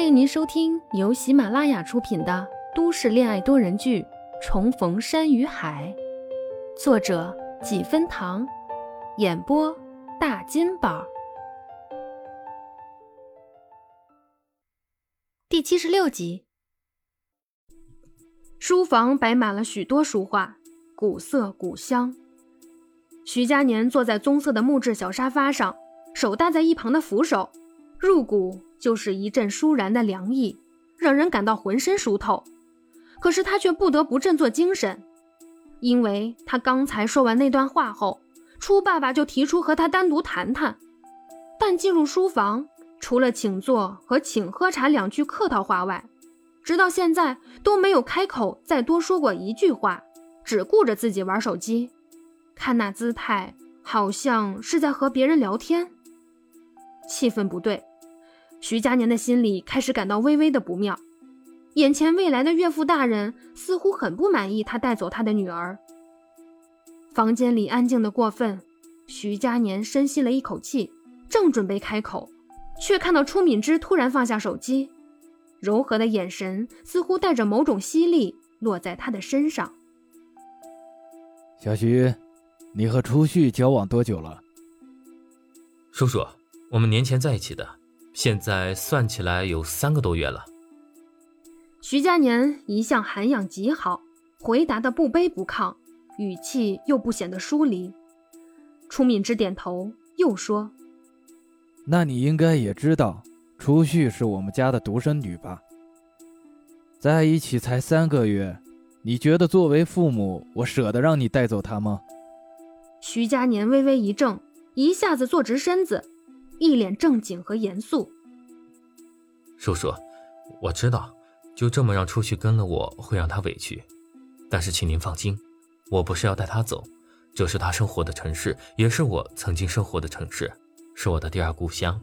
欢迎您收听由喜马拉雅出品的都市恋爱多人剧《重逢山与海》，作者几分糖，演播大金宝。第七十六集，书房摆满了许多书画，古色古香。徐佳年坐在棕色的木质小沙发上，手搭在一旁的扶手，入骨就是一阵舒然的凉意，让人感到浑身舒透。可是他却不得不振作精神，因为他刚才说完那段话后，初爸爸就提出和他单独谈谈。但进入书房，除了请坐和请喝茶两句客套话外，直到现在都没有开口再多说过一句话，只顾着自己玩手机。看那姿态，好像是在和别人聊天。气氛不对，徐佳年的心里开始感到微微的不妙。眼前未来的岳父大人似乎很不满意他带走他的女儿。房间里安静的过分，徐佳年深吸了一口气，正准备开口，却看到初敏之突然放下手机，柔和的眼神似乎带着某种犀利，落在他的身上。小徐。你和初旭交往多久了？叔叔，我们年前在一起的，现在算起来有三个多月了。徐佳年一向涵养极好，回答的不卑不亢，语气又不显得疏离。初敏之点头，又说：“那你应该也知道，初旭是我们家的独生女吧？在一起才三个月，你觉得作为父母，我舍得让你带走她吗？”徐佳年微微一怔，一下子坐直身子，一脸正经和严肃。叔叔，我知道，就这么让出去跟了我会让他委屈，但是请您放心，我不是要带他走，这是他生活的城市，也是我曾经生活的城市，是我的第二故乡。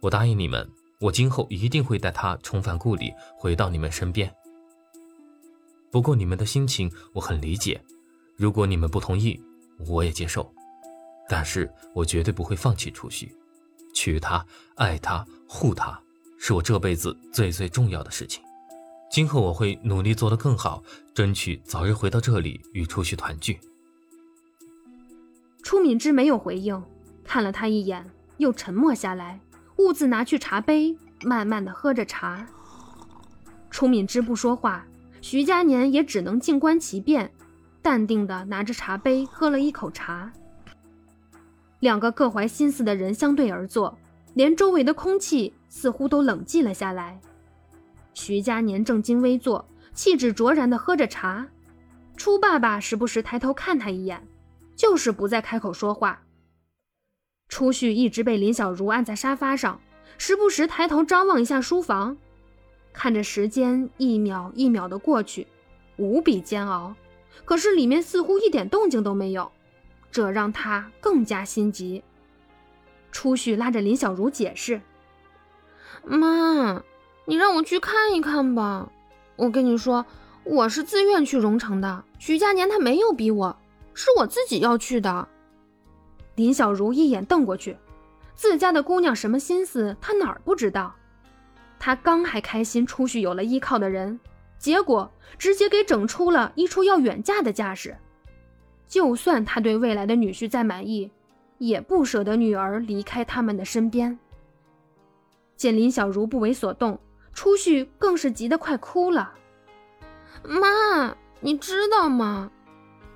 我答应你们，我今后一定会带他重返故里，回到你们身边。不过你们的心情我很理解，如果你们不同意。我也接受，但是我绝对不会放弃储蓄，娶她、爱她、护她，是我这辈子最最重要的事情。今后我会努力做得更好，争取早日回到这里与初旭团聚。初敏之没有回应，看了他一眼，又沉默下来，兀自拿去茶杯，慢慢的喝着茶。初敏之不说话，徐佳年也只能静观其变。淡定地拿着茶杯喝了一口茶。两个各怀心思的人相对而坐，连周围的空气似乎都冷寂了下来。徐佳年正襟危坐，气质卓然地喝着茶。初爸爸时不时抬头看他一眼，就是不再开口说话。初旭一直被林小如按在沙发上，时不时抬头张望一下书房，看着时间一秒一秒的过去，无比煎熬。可是里面似乎一点动静都没有，这让他更加心急。初旭拉着林小如解释：“妈，你让我去看一看吧。我跟你说，我是自愿去荣城的，徐佳年他没有逼我，是我自己要去的。”林小如一眼瞪过去，自家的姑娘什么心思，她哪儿不知道？她刚还开心，初旭有了依靠的人。结果直接给整出了一出要远嫁的架势。就算他对未来的女婿再满意，也不舍得女儿离开他们的身边。见林小如不为所动，初旭更是急得快哭了。妈，你知道吗？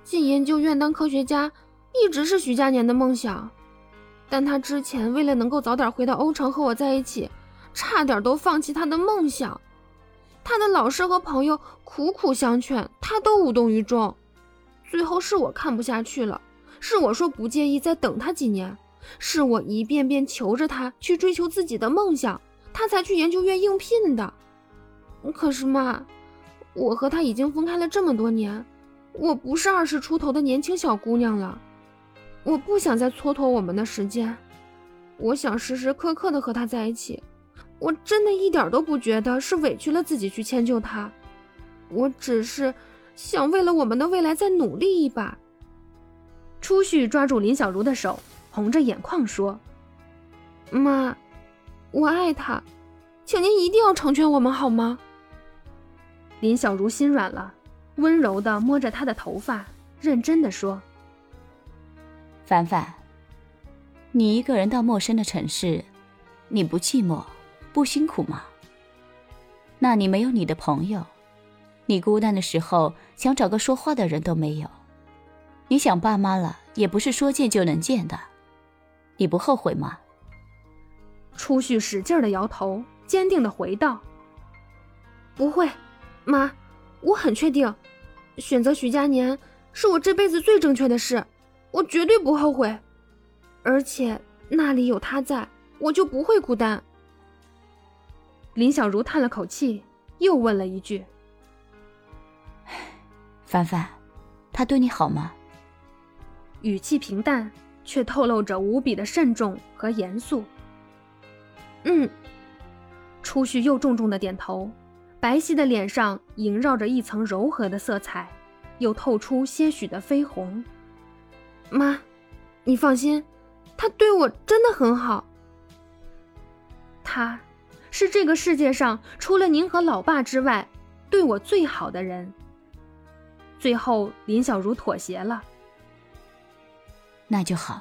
进研究院当科学家一直是徐佳年的梦想，但他之前为了能够早点回到欧城和我在一起，差点都放弃他的梦想。他的老师和朋友苦苦相劝，他都无动于衷。最后是我看不下去了，是我说不介意再等他几年，是我一遍遍求着他去追求自己的梦想，他才去研究院应聘的。可是妈，我和他已经分开了这么多年，我不是二十出头的年轻小姑娘了，我不想再蹉跎我们的时间，我想时时刻刻的和他在一起。我真的一点都不觉得是委屈了自己去迁就他，我只是想为了我们的未来再努力一把。初旭抓住林小如的手，红着眼眶说：“妈，我爱他，请您一定要成全我们好吗？林小如心软了，温柔的摸着他的头发，认真的说：“凡凡，你一个人到陌生的城市，你不寂寞，不辛苦吗？那你没有你的朋友，你孤单的时候想找个说话的人都没有，你想爸妈了，也不是说见就能见的，你不后悔吗？”初旭使劲的摇头，坚定的回道：“不会，妈，我很确定，选择徐佳年是我这辈子最正确的事，我绝对不后悔。而且那里有他在，我就不会孤单。”林小如叹了口气，又问了一句：“凡凡，他对你好吗？”语气平淡，却透露着无比的慎重和严肃。嗯，初旭又重重的点头，白皙的脸上萦绕着一层柔和的色彩，又透出些许的绯红。妈，你放心，他对我真的很好。他，是这个世界上除了您和老爸之外，对我最好的人。最后，林小如妥协了。那就好。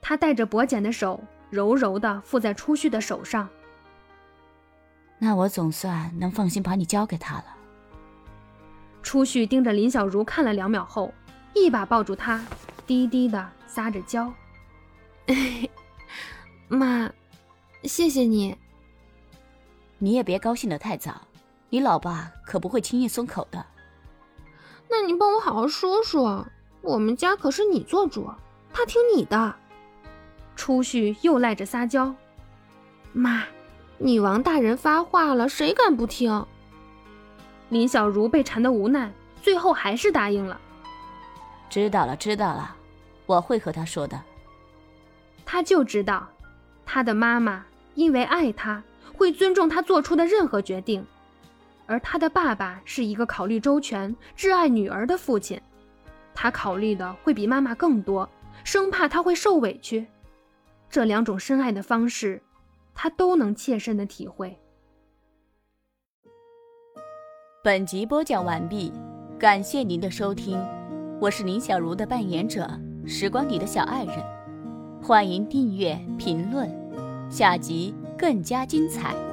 他带着薄茧的手。柔柔的附在初旭的手上，那我总算能放心把你交给他了。初旭盯着林小如看了两秒后，一把抱住她，低低的撒着娇：“ 妈，谢谢你。你也别高兴得太早，你老爸可不会轻易松口的。那你帮我好好说说，我们家可是你做主，他听你的。”初旭又赖着撒娇：“妈，女王大人发话了，谁敢不听？”林小如被缠得无奈，最后还是答应了。知道了，知道了，我会和他说的。他就知道，他的妈妈因为爱他，会尊重他做出的任何决定，而他的爸爸是一个考虑周全、挚爱女儿的父亲，他考虑的会比妈妈更多，生怕他会受委屈。这两种深爱的方式，他都能切身的体会。本集播讲完毕，感谢您的收听，我是林小如的扮演者，时光里的小爱人，欢迎订阅、评论，下集更加精彩。